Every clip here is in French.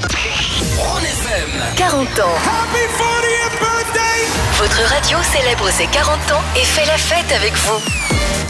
FM. 40 ans. Votre radio célèbre ses 40 ans et fait la fête avec vous.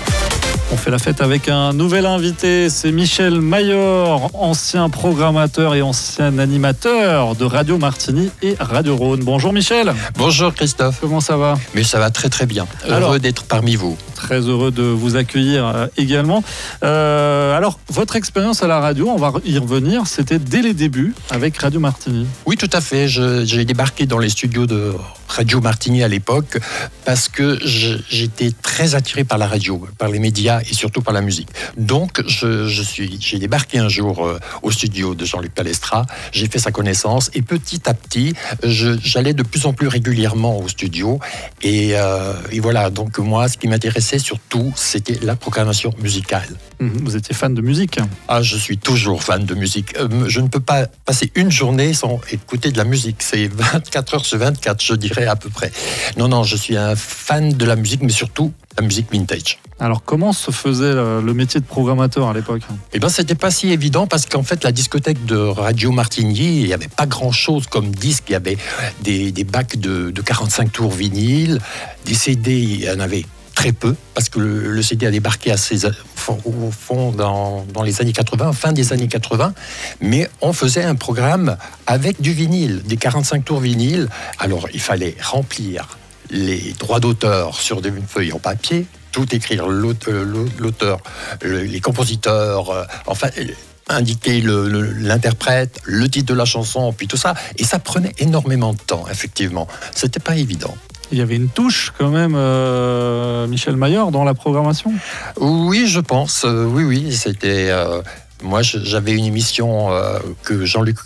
On fait la fête avec un nouvel invité, c'est Michel Mayor, ancien programmateur et ancien animateur de Radio Martini et Radio Rhône. Bonjour Michel. Bonjour Christophe. Comment ça va? Mais ça va très très bien. Alors- Heureux d'être parmi vous. Très heureux de vous accueillir euh, également. Euh, alors, votre expérience à la radio, on va y revenir, c'était dès les débuts avec Radio Martini. Oui, tout à fait. Je- J'ai débarqué dans les studios de Radio Martini à l'époque parce que j'étais très attiré par la radio, par les médias et surtout par la musique. Donc, je, je suis, j'ai débarqué un jour euh, au studio de Jean-Luc Palestra. J'ai fait sa connaissance et petit à petit, j'allais de plus en plus régulièrement au studio. Et, euh, et voilà. Donc moi, ce qui m'intéressait surtout, c'était la programmation musicale. Mhm, Vous étiez fan de musique. Ah, je suis toujours fan de musique. Euh, je ne peux pas passer une journée sans écouter de la musique. C'est 24 heures sur 24, je dirais à peu près. Non, non, je suis un fan de la musique, mais surtout la musique vintage. Alors, comment se faisait le, le métier de programmateur à l'époque? Eh bien, c'était pas si évident parce qu'en fait, la discothèque de Radio Martigny, il n'y avait pas grand-chose comme disque. Il y avait des, des bacs de, de 45 tours vinyle, des CD, il y en avait très peu parce que le, CD a débarqué au fond- dans, les années 80, fin des années 80. Mais on faisait un programme avec du vinyle, des 45 tours vinyle. Alors, il fallait remplir les droits d'auteur sur des feuilles en papier, tout écrire, euh, l'auteur, le- les compositeurs, euh, enfin, indiquer le- le- l'interprète, le, titre de la chanson, puis tout ça. Et ça prenait énormément de temps, effectivement. C'était pas évident. Il y avait une touche quand même, euh, Michel Mayor, dans la programmation? Oui, je pense. euh, oui, oui, c'était. euh, moi, j'avais une émission euh, que Jean-Luc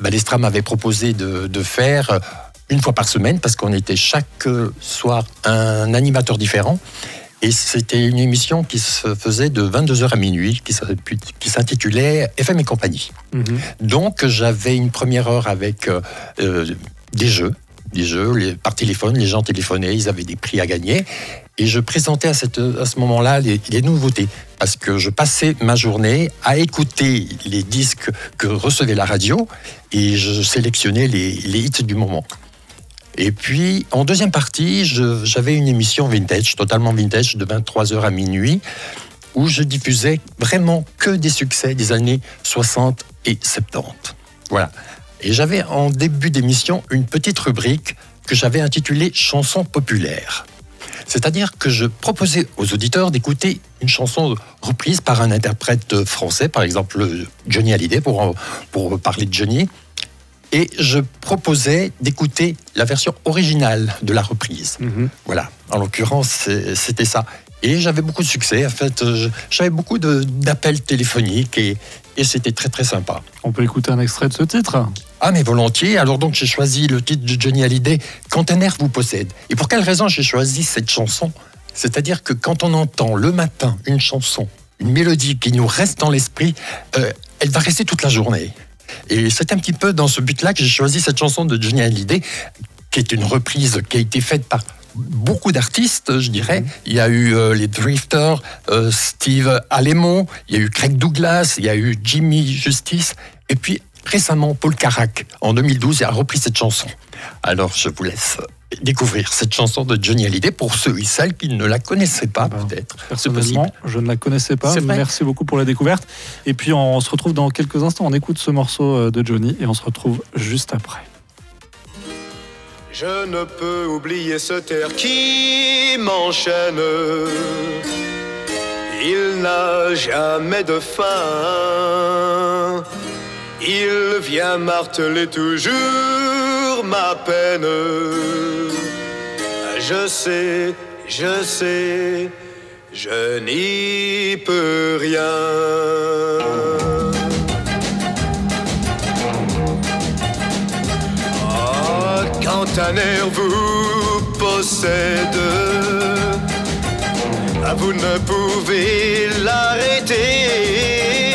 Balestra m'avait proposé de, de faire une fois par semaine, parce qu'on était chaque soir un animateur différent. Et c'était une émission qui se faisait de 22h à minuit, qui s'intitulait FM et compagnie. Mhm. Donc j'avais une première heure avec des jeux, des jeux par téléphone, les gens téléphonaient, ils avaient des prix à gagner. Et je présentais à, cette, à ce moment-là les, nouveautés. Parce que je passais ma journée à écouter les disques que recevait la radio et je sélectionnais les, les hits du moment. Et puis, en deuxième partie, j'avais une émission vintage, totalement vintage, de 23h à minuit, où je diffusais vraiment que des succès des années 60 et 70. Voilà. Et j'avais en début d'émission une petite rubrique que j'avais intitulée Chansons populaires. C'est-à-dire que je proposais aux auditeurs d'écouter une chanson reprise par un interprète français, par exemple Johnny Hallyday, pour, pour parler de Johnny. Et je proposais d'écouter la version originale de la reprise. Mhm. Voilà, en l'occurrence, c'était ça. Et j'avais beaucoup de succès. En fait, j'avais beaucoup d'appels téléphoniques et, et c'était très très sympa. On peut écouter un extrait de ce titre Ah, mais volontiers. Alors donc, j'ai choisi le titre de Johnny Hallyday, Quand un air vous possède. Et pour quelle raison j'ai choisi cette chanson? C'est-à-dire que quand on entend le matin une chanson, une mélodie qui nous reste dans l'esprit, euh, elle va rester toute la journée. Et c'est un petit peu dans ce but-là que j'ai choisi cette chanson de Johnny Hallyday, qui est une reprise qui a été faite par beaucoup d'artistes, je dirais. Il y a eu euh, les Drifters, euh, Steve Alemo, il y a eu Craig Douglas, il y a eu Jimmy Justice, et puis récemment Paul Carac, en 2012, il a repris cette chanson. Alors je vous laisse découvrir cette chanson de Johnny Hallyday pour ceux et celles qui ne la connaissaient pas Ben, peut-être. Personnellement, je ne la connaissais pas. Merci beaucoup pour la découverte. Et puis, on se retrouve dans quelques instants. On écoute ce morceau euh, de Johnny et on se retrouve juste après. Je ne peux oublier ce terre qui m'enchaîne. Il n'a jamais de fin. Il vient marteler toujours ma peine. Je sais, je sais, je n'y peux rien. Quand un air vous possède, vous ne pouvez l'arrêter.